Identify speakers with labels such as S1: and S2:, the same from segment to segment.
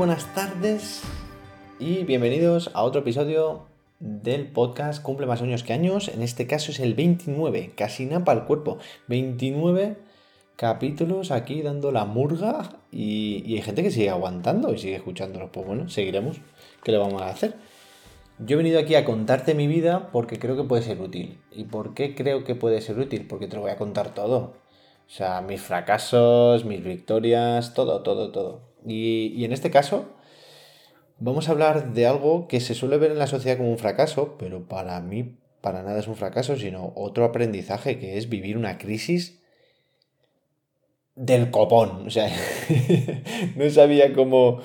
S1: buenas tardes y bienvenidos a otro episodio del podcast Cumple más años que años. En este caso es el 29, casi nada para el cuerpo. 29 capítulos aquí dando la murga y, hay gente que sigue aguantando y sigue escuchándolos. Pues bueno, seguiremos. ¿Qué le vamos a hacer? Yo he venido aquí a contarte mi vida porque creo que puede ser útil. ¿Y por qué creo que puede ser útil? Porque te lo voy a contar todo. O sea, mis fracasos, mis victorias, todo, todo, todo. Y, en este caso, vamos a hablar de algo que se suele ver en la sociedad como un fracaso, pero para mí para nada es un fracaso, sino otro aprendizaje que es vivir una crisis del copón. O sea, no sabía cómo,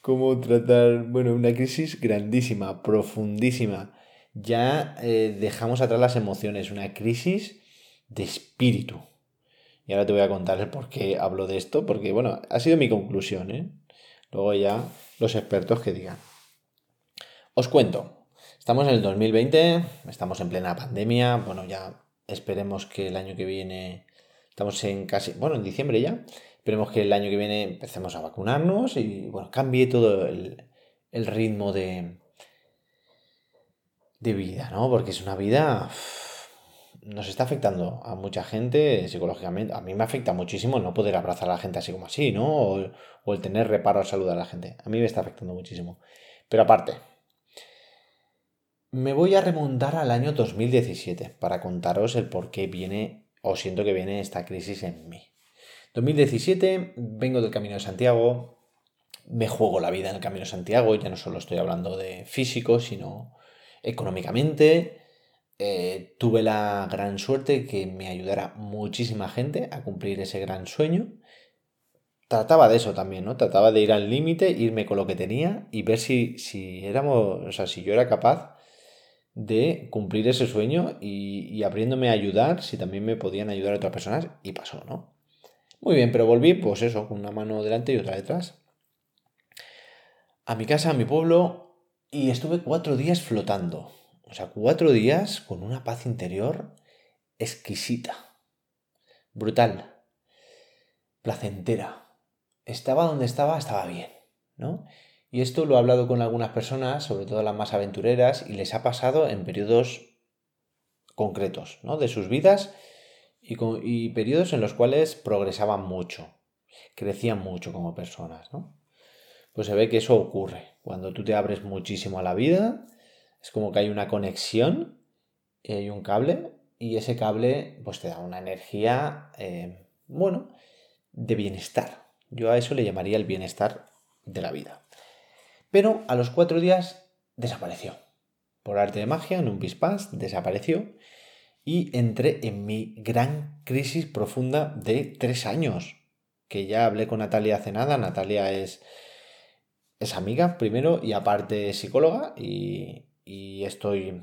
S1: cómo tratar, bueno, una crisis grandísima, profundísima. Ya eh, dejamos atrás las emociones, una crisis de espíritu. Y ahora te voy a contar el por qué hablo de esto, porque bueno, ha sido mi conclusión, ¿eh? Luego ya los expertos que digan. Os cuento, estamos en el 2020, estamos en plena pandemia, bueno, ya esperemos que el año que viene, estamos en casi, bueno, en diciembre ya, esperemos que el año que viene empecemos a vacunarnos y bueno, cambie todo el, ritmo de, de vida, ¿no? Porque es una vida nos está afectando a mucha gente psicológicamente. A mí me afecta muchísimo no poder abrazar a la gente así como así, ¿no? O, el tener reparo al saludar a la gente. A mí me está afectando muchísimo. Pero aparte, me voy a remontar al año 2017 para contaros el por qué viene o siento que viene esta crisis en mí. 2017, vengo del Camino de Santiago, me juego la vida en el Camino de Santiago, ya no solo estoy hablando de físico, sino económicamente, eh, tuve la gran suerte que me ayudara muchísima gente a cumplir ese gran sueño. Trataba de eso también, ¿no? Trataba de ir al límite, irme con lo que tenía y ver si, si éramos, o sea, si yo era capaz de cumplir ese sueño y, y abriéndome a ayudar, si también me podían ayudar otras personas, y pasó, ¿no? Muy bien, pero volví, pues eso, con una mano delante y otra detrás, a mi casa, a mi pueblo, y estuve cuatro días flotando. O sea, cuatro días con una paz interior exquisita, brutal, placentera. Estaba donde estaba, estaba bien, ¿no? Y esto lo he hablado con algunas personas, sobre todo las más aventureras, y les ha pasado en periodos concretos, ¿no? De sus vidas y, y periodos en los cuales progresaban mucho, crecían mucho como personas, ¿no? Pues se ve que eso ocurre cuando tú te abres muchísimo a la vida es como que hay una conexión y hay un cable y ese cable pues te da una energía, eh, bueno, de bienestar. Yo a eso le llamaría el bienestar de la vida. Pero a los cuatro días desapareció. Por arte de magia, en un pispás, desapareció y entré en mi gran crisis profunda de tres años. Que ya hablé con Natalia hace nada. Natalia es, es amiga primero y aparte psicóloga y, y estoy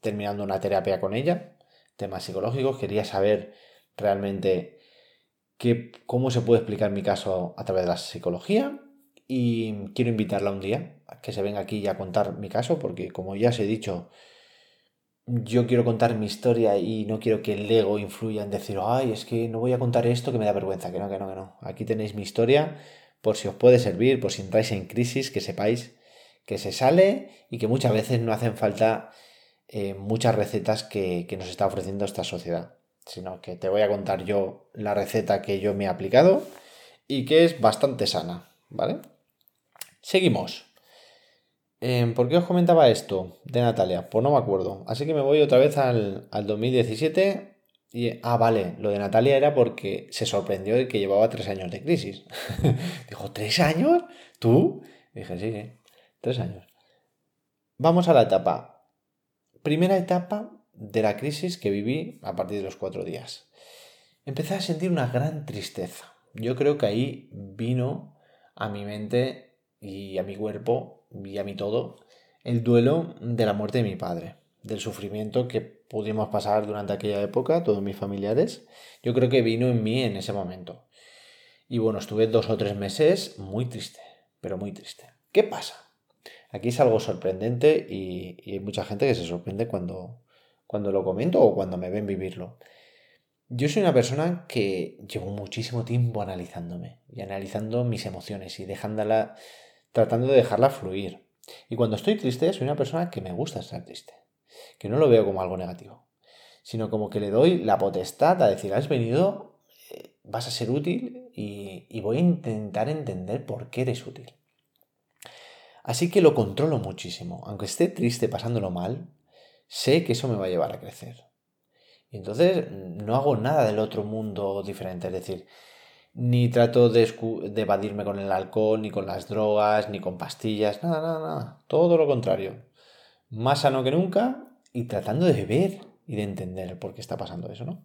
S1: terminando una terapia con ella, temas psicológicos. Quería saber realmente qué, cómo se puede explicar mi caso a través de la psicología y quiero invitarla un día a que se venga aquí a contar mi caso porque como ya os he dicho, yo quiero contar mi historia y no quiero que el ego influya en decir, ay, es que no voy a contar esto que me da vergüenza, que no, que no, que no. Aquí tenéis mi historia por si os puede servir, por si entráis en crisis, que sepáis que se sale y que muchas veces no hacen falta eh, muchas recetas que, que nos está ofreciendo esta sociedad, sino que te voy a contar yo la receta que yo me he aplicado y que es bastante sana, ¿vale? Seguimos. Em, ¿Por qué os comentaba esto de Natalia? Pues no me acuerdo. Así que me voy otra vez al, al 2017 y, ah, vale, lo de Natalia era porque se sorprendió de que llevaba tres años de crisis. Dijo, ¿tres años? ¿Tú? dije, sí, sí. Tres años. Vamos a la etapa. Primera etapa de la crisis que viví a partir de los cuatro días. Empecé a sentir una gran tristeza. Yo creo que ahí vino a mi mente y a mi cuerpo y a mi todo el duelo de la muerte de mi padre, del sufrimiento que pudimos pasar durante aquella época, todos mis familiares. Yo creo que vino en mí en ese momento. Y bueno, estuve dos o tres meses muy triste, pero muy triste. ¿Qué pasa? Aquí es algo sorprendente y, hay mucha gente que se sorprende cuando, cuando lo comento o cuando me ven vivirlo. Yo soy una persona que llevo muchísimo tiempo analizándome y analizando mis emociones y dejándola, tratando de dejarla fluir. Y cuando estoy triste, soy una persona que me gusta estar triste, que no lo veo como algo negativo, sino como que le doy la potestad a decir, has venido, eh, vas a ser útil y, y voy a intentar entender por qué eres útil. Así que lo controlo muchísimo. Aunque esté triste pasándolo mal, sé que eso me va a llevar a crecer. Y entonces no hago nada del otro mundo diferente. Es decir, ni trato de, evadirme con el alcohol, ni con las drogas, ni con pastillas, nada, nada, nada. Todo lo contrario. Más sano que nunca y tratando de ver y de entender por qué está pasando eso, ¿no?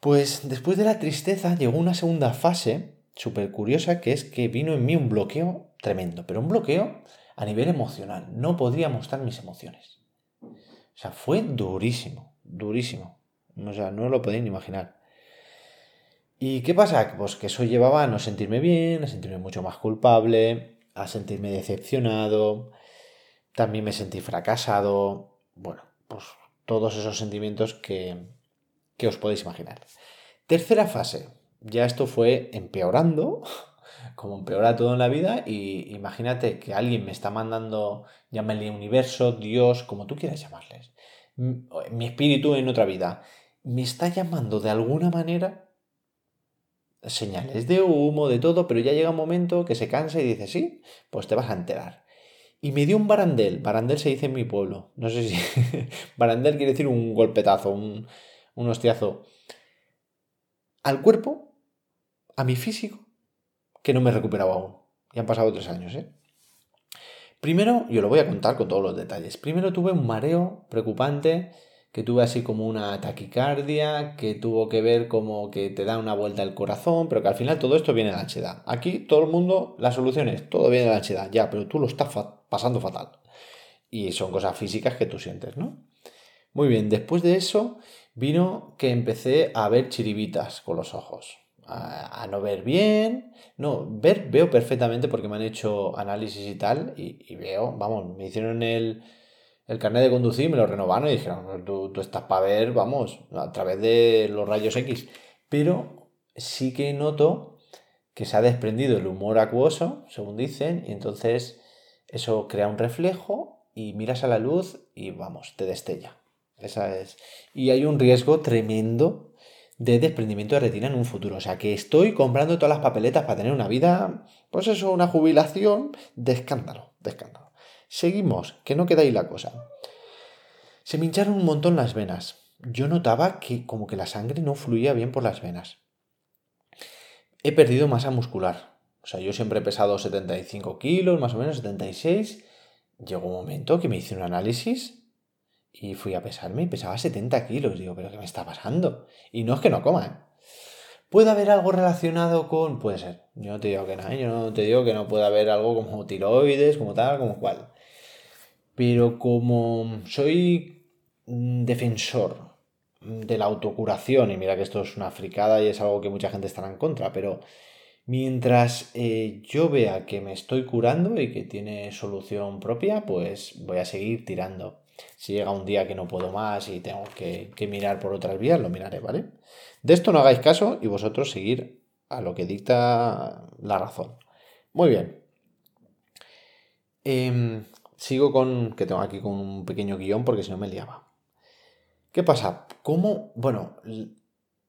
S1: Pues después de la tristeza llegó una segunda fase súper curiosa que es que vino en mí un bloqueo tremendo, pero un bloqueo a nivel emocional. No podría mostrar mis emociones. O sea, fue durísimo, durísimo. O sea, no lo podéis ni imaginar. ¿Y qué pasa? Pues que eso llevaba a no sentirme bien, a sentirme mucho más culpable, a sentirme decepcionado, también me sentí fracasado, bueno, pues todos esos sentimientos que, que os podéis imaginar. Tercera fase, ya esto fue empeorando, como empeora todo en la vida, y imagínate que alguien me está mandando, llámale universo, Dios, como tú quieras llamarles, mi espíritu en otra vida, me está llamando de alguna manera señales de humo, de todo, pero ya llega un momento que se cansa y dice, sí, pues te vas a enterar. Y me dio un barandel, barandel se dice en mi pueblo, no sé si... barandel quiere decir un golpetazo, un, un hostiazo. Al cuerpo, a mi físico, que no me he recuperado aún. Ya han pasado tres años, ¿eh? Primero, yo lo voy a contar con todos los detalles. Primero tuve un mareo preocupante que tuve así como una taquicardia, que tuvo que ver como que te da una vuelta el corazón, pero que al final todo esto viene de la ansiedad. Aquí todo el mundo, la solución es, todo viene de la ansiedad, ya, pero tú lo estás pasando fatal. Y son cosas físicas que tú sientes, ¿no? Muy bien, después de eso vino que empecé a ver chiribitas con los ojos. A, no ver bien. No, ver veo perfectamente porque me han hecho análisis y tal. Y, y veo, vamos, me hicieron el, el carnet de conducir, me lo renovaron y dijeron, tú, tú estás para ver, vamos, a través de los rayos X. Pero sí que noto que se ha desprendido el humor acuoso, según dicen, y entonces eso crea un reflejo y miras a la luz y vamos, te destella. Esa es. Y hay un riesgo tremendo de desprendimiento de retina en un futuro. O sea que estoy comprando todas las papeletas para tener una vida, pues eso, una jubilación de escándalo, de escándalo. Seguimos, que no queda ahí la cosa. Se me hincharon un montón las venas. Yo notaba que como que la sangre no fluía bien por las venas. He perdido masa muscular. O sea, yo siempre he pesado 75 kilos, más o menos 76. Llegó un momento que me hice un análisis y fui a pesarme y pesaba 70 kilos. Digo, ¿pero qué me está pasando? Y no es que no coma, ¿eh? ¿Puede haber algo relacionado con...? Puede ser. Yo no te digo que no, ¿eh? yo no te digo que no puede haber algo como tiroides, como tal, como cual. Pero como soy defensor de la autocuración, y mira que esto es una fricada y es algo que mucha gente estará en contra, pero mientras eh, yo vea que me estoy curando y que tiene solución propia, pues voy a seguir tirando. Si llega un día que no puedo más y tengo que, mirar por otras vías, lo miraré, ¿vale? De esto no hagáis caso y vosotros seguir a lo que dicta la razón. Muy bien. Em, Sigo con, que tengo aquí con un pequeño guion porque si no me liaba. ¿Qué pasa? ¿Cómo? Bueno,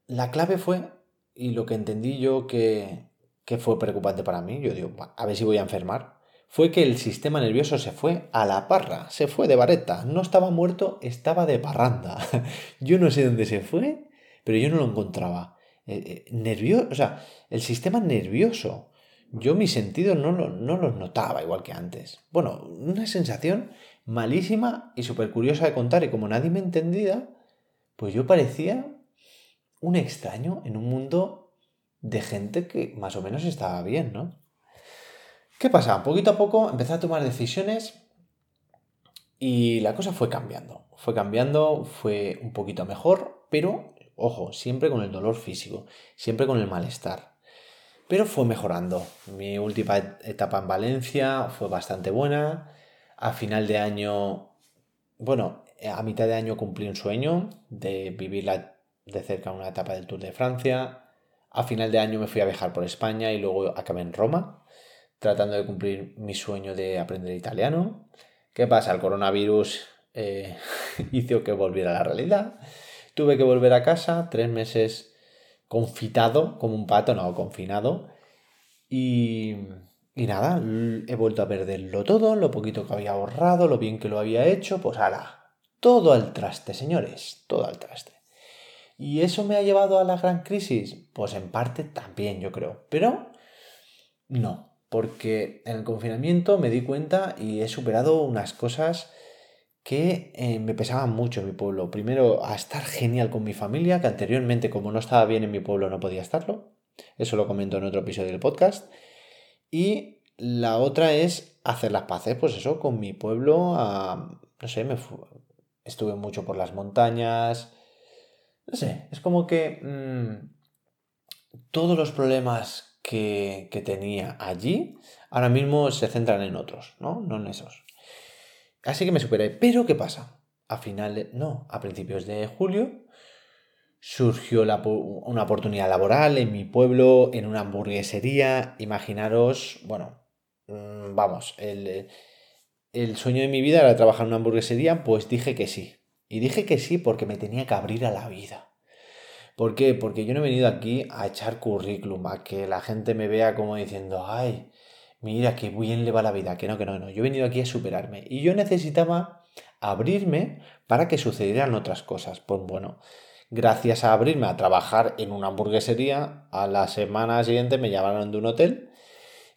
S1: la clave fue, y lo que entendí yo que, que fue preocupante para mí, yo digo, a ver si voy a enfermar, fue que el sistema nervioso se fue a la parra, se fue de vareta, no estaba muerto, estaba de parranda. yo no sé dónde se fue, pero yo no lo encontraba. Eh, eh, nervioso, o sea, el sistema nervioso yo mis sentidos no, no los notaba igual que antes. Bueno, una sensación malísima y súper curiosa de contar y como nadie me entendía, pues yo parecía un extraño en un mundo de gente que más o menos estaba bien, ¿no? ¿Qué pasa? Poquito a poco empecé a tomar decisiones y la cosa fue cambiando. Fue cambiando, fue un poquito mejor, pero, ojo, siempre con el dolor físico, siempre con el malestar. Pero fue mejorando. Mi última etapa en Valencia fue bastante buena. A final de año, bueno, a mitad de año cumplí un sueño de vivir de cerca una etapa del Tour de Francia. A final de año me fui a viajar por España y luego acabé en Roma, tratando de cumplir mi sueño de aprender italiano. ¿Qué pasa? El coronavirus eh, hizo que volviera a la realidad. Tuve que volver a casa, tres meses confitado, como un pato, no, confinado. Y, y nada, he vuelto a perderlo todo, lo poquito que había ahorrado, lo bien que lo había hecho, pues ala, todo al traste, señores, todo al traste. ¿Y eso me ha llevado a la gran crisis? Pues en parte también, yo creo. Pero no, porque en el confinamiento me di cuenta y he superado unas cosas que eh, me pesaban mucho en mi pueblo. Primero, a estar genial con mi familia, que anteriormente como no estaba bien en mi pueblo no podía estarlo. Eso lo comento en otro episodio del podcast. Y la otra es hacer las paces, pues eso, con mi pueblo. no sé, me estuve mucho por las montañas. No sé, es como que mm, todos los problemas que, tenía allí, ahora mismo se centran en otros, ¿no? No en esos. Así que me superé. Pero ¿qué pasa? A finales, no, a principios de julio surgió una oportunidad laboral en mi pueblo, en una hamburguesería. Imaginaros, bueno, mm, vamos, el, el sueño de mi vida era trabajar en una hamburguesería, pues dije que sí. Y dije que sí porque me tenía que abrir a la vida. ¿Por qué? Porque yo no he venido aquí a echar currículum, a que la gente me vea como diciendo, ay, mira qué bien le va la vida, que no, que no, no. Yo he venido aquí a superarme. Y yo necesitaba abrirme para que sucedieran otras cosas. Pues bueno, gracias a abrirme a trabajar en una hamburguesería, a la semana siguiente me llamaron de un hotel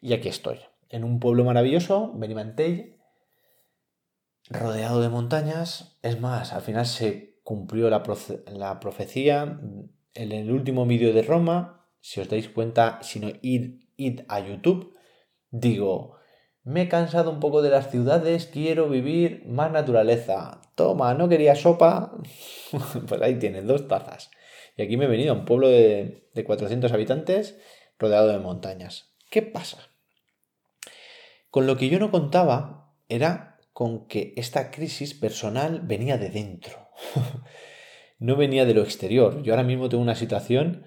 S1: y aquí estoy, en un pueblo maravilloso, Benimantell, rodeado de montañas. Es más, al final se cumplió la, profecía. En el último vídeo de Roma, si os dais cuenta, si no, id, id a YouTube, digo, me he cansado un poco de las ciudades, quiero vivir más naturaleza. Toma, no quería sopa. pues ahí tienes, dos tazas. Y aquí me he venido a un pueblo de, de 400 habitantes rodeado de montañas. ¿Qué pasa? Con lo que yo no contaba era con que esta crisis personal venía de dentro. no venía de lo exterior. Yo ahora mismo tengo una situación,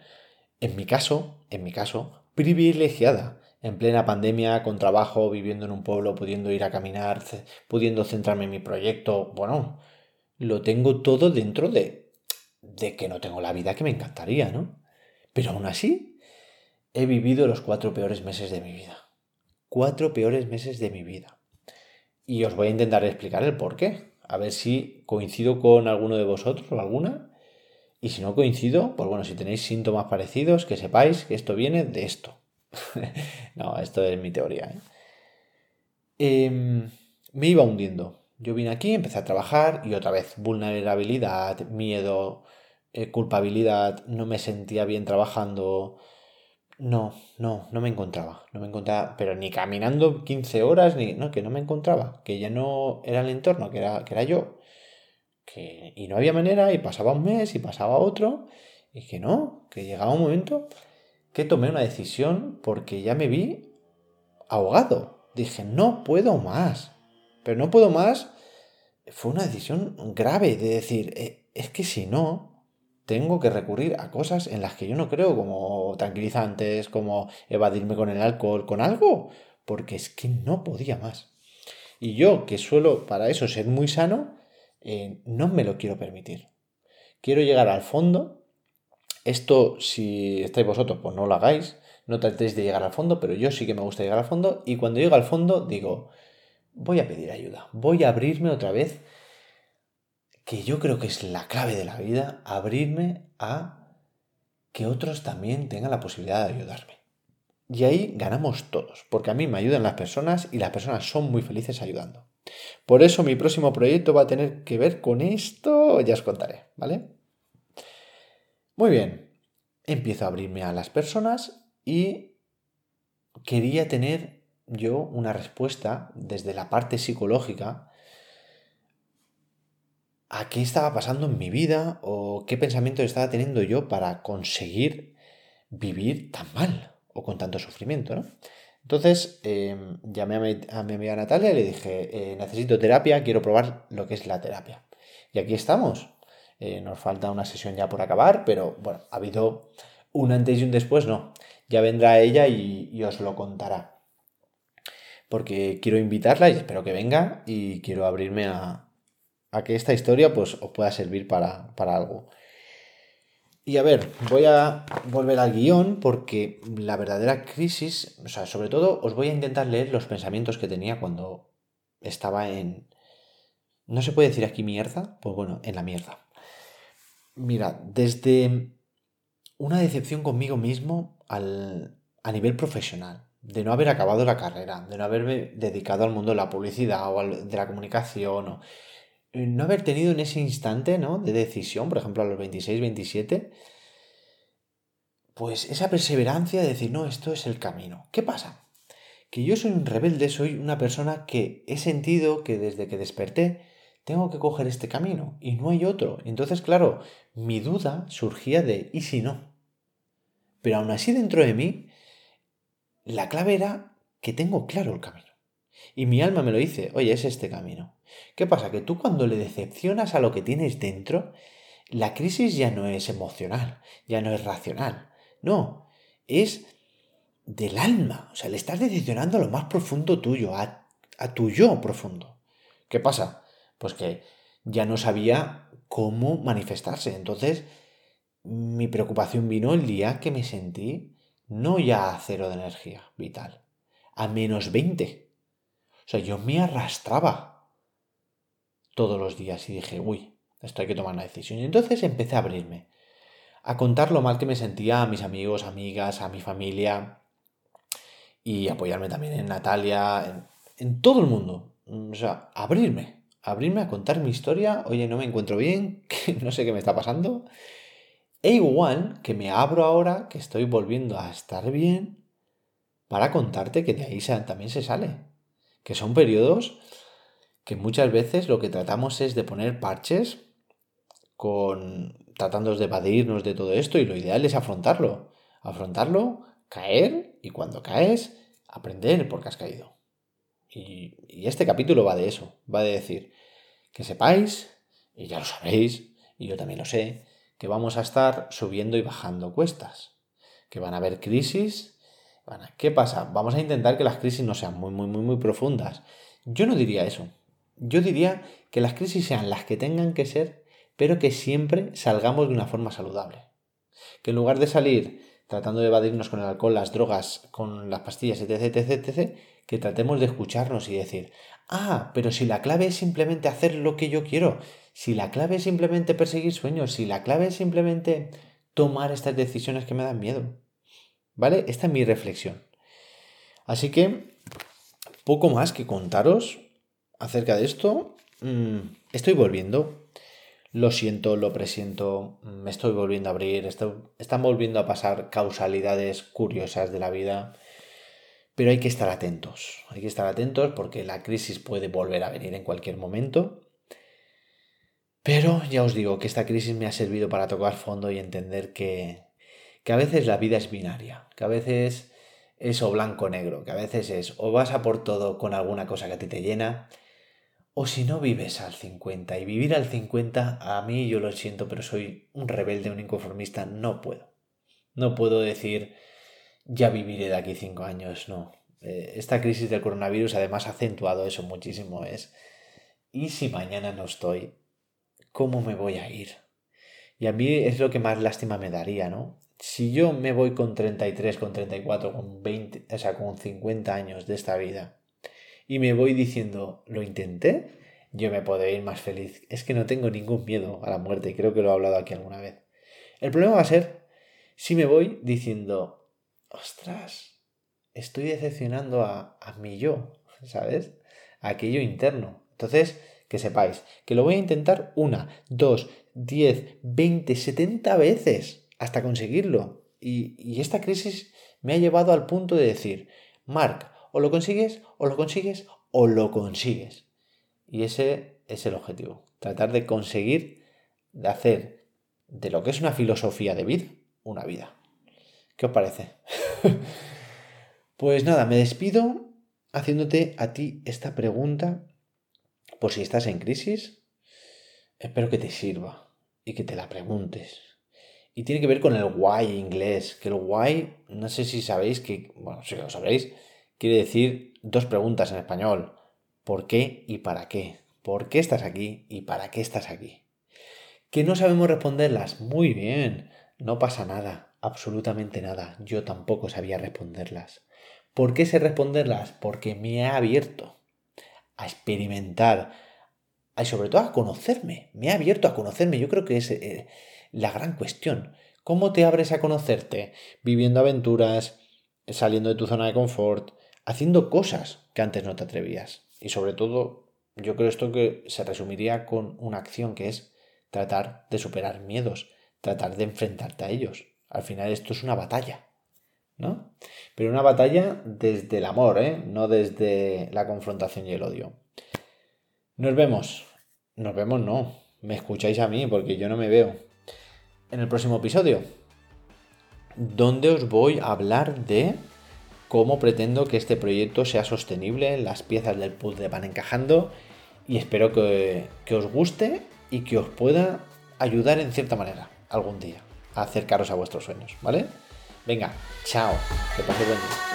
S1: en mi caso, en mi caso, privilegiada. En plena pandemia, con trabajo, viviendo en un pueblo, pudiendo ir a caminar, pudiendo centrarme en mi proyecto. Bueno, lo tengo todo dentro de, de que no tengo la vida que me encantaría, ¿no? Pero aún así, he vivido los cuatro peores meses de mi vida. Cuatro peores meses de mi vida. Y os voy a intentar explicar el por qué a ver si coincido con alguno de vosotros o alguna. Y si no coincido, pues bueno, si tenéis síntomas parecidos, que sepáis que esto viene de esto. no, esto es mi teoría. ¿eh? Em, me iba hundiendo. Yo vine aquí, empecé a trabajar y otra vez vulnerabilidad, miedo, eh, culpabilidad, no me sentía bien trabajando, no, no, no me encontraba. No me encontraba, pero ni caminando 15 horas, ni. No, que no me encontraba. Que ya no era el entorno, que era, que era yo. Que, y no había manera, y pasaba un mes, y pasaba otro. Y que no, que llegaba un momento que tomé una decisión porque ya me vi ahogado. Dije, no puedo más. Pero no puedo más. Fue una decisión grave de decir, eh, es que si no, tengo que recurrir a cosas en las que yo no creo, como tranquilizantes, como evadirme con el alcohol, con algo, porque es que no podía más. Y yo, que suelo para eso ser muy sano, eh, no me lo quiero permitir. Quiero llegar al fondo. Esto, si estáis vosotros, pues no lo hagáis. No tratéis de llegar al fondo, pero yo sí que me gusta llegar al fondo. Y cuando llego al fondo, digo, voy a pedir ayuda. Voy a abrirme otra vez que yo creo que es la clave de la vida, abrirme a que otros también tengan la posibilidad de ayudarme. Y ahí ganamos todos, porque a mí me ayudan las personas y las personas son muy felices ayudando. Por eso mi próximo proyecto va a tener que ver con esto, ya os contaré, ¿vale? Muy bien, empiezo a abrirme a las personas y quería tener yo una respuesta desde la parte psicológica a qué estaba pasando en mi vida o qué pensamientos estaba teniendo yo para conseguir vivir tan mal o con tanto sufrimiento, ¿no? Entonces em, llamé a mi, amiga Natalia y le dije, eh, necesito terapia, quiero probar lo que es la terapia. Y aquí estamos. Eh, nos falta una sesión ya por acabar, pero bueno, ha habido un antes y un después, no. Ya vendrá ella y os lo contará. porque quiero invitarla y espero que venga y quiero abrirme a, a que esta historia pues, os pueda servir para, para algo. Y a ver, voy a volver al guion porque la verdadera crisis, o sea, sobre todo os voy a intentar leer los pensamientos que tenía cuando estaba en... ¿No se puede decir aquí mierda? Pues bueno, en la mierda. Mira, desde una decepción conmigo mismo al, a nivel profesional, de no haber acabado la carrera, de no haberme dedicado al mundo de la publicidad o de la comunicación, no haber tenido en ese instante ¿no? de decisión, por ejemplo a los 26, 27, pues esa perseverancia de decir, no, esto es el camino. ¿Qué pasa? Que yo soy un rebelde, soy una persona que he sentido que desde que desperté tengo que coger este camino y no hay otro. Entonces, claro, mi duda surgía de ¿y si no? Pero aún así dentro de mí, la clave era que tengo claro el camino. Y mi alma me lo dice, oye, es este camino. ¿Qué pasa? Que tú cuando le decepcionas a lo que tienes dentro, la crisis ya no es emocional, ya no es racional. No, es del alma. O sea, le estás decepcionando a lo más profundo tuyo, a, a tu yo profundo. ¿Qué pasa? Pues que ya no sabía cómo manifestarse. Entonces, mi preocupación vino el día que me sentí no ya a cero de energía vital, a menos 20. O sea, yo me arrastraba todos los días y dije, uy, esto hay que tomar una decisión. Y entonces empecé a abrirme, a contar lo mal que me sentía a mis amigos, amigas, a mi familia y apoyarme también en Natalia, en, todo el mundo. O sea, abrirme, abrirme a contar mi historia. Oye, no me encuentro bien, que no sé qué me está pasando. E igual que me abro ahora, que estoy volviendo a estar bien, para contarte que de ahí también se sale que son periodos que muchas veces lo que tratamos es de poner parches con tratando de evadirnos de todo esto y lo ideal es afrontarlo, afrontarlo, caer y cuando caes aprender porque has caído. Y, y este capítulo va de eso, va de decir que sepáis, y ya lo sabéis, y yo también lo sé, que vamos a estar subiendo y bajando cuestas, que van a haber crisis ¿Qué pasa? Vamos a intentar que las crisis no sean muy, muy, muy, muy profundas. Yo no diría eso. Yo diría que las crisis sean las que tengan que ser, pero que siempre salgamos de una forma saludable. Que en lugar de salir tratando de evadirnos con el alcohol, las drogas, con las pastillas, etc., etc., etc., que tratemos de escucharnos y decir, ah, pero si la clave es simplemente hacer lo que yo quiero, si la clave es simplemente perseguir sueños, si la clave es simplemente tomar estas decisiones que me dan miedo, ¿Vale? Esta es mi reflexión. Así que, poco más que contaros acerca de esto. Mm, estoy volviendo. Lo siento, lo presiento, me estoy volviendo a abrir, están volviendo a pasar causalidades curiosas de la vida, pero hay que estar atentos, hay que estar atentos porque la crisis puede volver a venir en cualquier momento. Pero ya os digo que esta crisis me ha servido para tocar fondo y entender que que a veces la vida es binaria, que a veces es o blanco o negro, que a veces es o vas a por todo con alguna cosa que a ti te llena, o si no vives al 50. Y vivir al 50, a mí yo lo siento, pero soy un rebelde, un inconformista, no puedo. No puedo decir, ya viviré de aquí cinco años, no. Eh, esta crisis del coronavirus además ha acentuado eso muchísimo, es, ¿y si mañana no estoy? ¿Cómo me voy a ir? Y a mí es lo que más lástima me daría, ¿no? Si yo me voy con 33, con 34, con 20, o sea, con 50 años de esta vida y me voy diciendo, lo intenté, yo me puedo ir más feliz. Es que no tengo ningún miedo a la muerte y creo que lo he hablado aquí alguna vez. El problema va a ser si me voy diciendo, ostras, estoy decepcionando a, a mi yo, ¿sabes? A aquello interno. Entonces, que sepáis que lo voy a intentar una, dos, diez, veinte, setenta veces hasta conseguirlo. Y, esta crisis me ha llevado al punto de decir, Mark, o lo consigues, o lo consigues, o lo consigues. Y ese es el objetivo, tratar de conseguir, de hacer de lo que es una filosofía de vida, una vida. ¿Qué os parece? pues nada, me despido haciéndote a ti esta pregunta por si estás en crisis. Espero que te sirva y que te la preguntes y tiene que ver con el why inglés, que el why, no sé si sabéis que, bueno, si lo sabréis, quiere decir dos preguntas en español. ¿Por qué y para qué? ¿Por qué estás aquí y para qué estás aquí? ¿Que no sabemos responderlas? Muy bien, no pasa nada, absolutamente nada. Yo tampoco sabía responderlas. ¿Por qué sé responderlas? Porque me he abierto a experimentar, y sobre todo a conocerme. Me he abierto a conocerme. Yo creo que es eh, la gran cuestión. ¿Cómo te abres a conocerte? Viviendo aventuras, saliendo de tu zona de confort, haciendo cosas que antes no te atrevías. Y sobre todo, yo creo esto que se resumiría con una acción que es tratar de superar miedos, tratar de enfrentarte a ellos. Al final esto es una batalla, ¿no? Pero una batalla desde el amor, ¿eh? No desde la confrontación y el odio. Nos vemos. Nos vemos, no. Me escucháis a mí porque yo no me veo. En el próximo episodio, donde os voy a hablar de cómo pretendo que este proyecto sea sostenible, las piezas del puzzle van encajando y espero que, os guste y que os pueda ayudar en cierta manera algún día a acercaros a vuestros sueños, ¿vale? Venga, chao, que paséis buen día.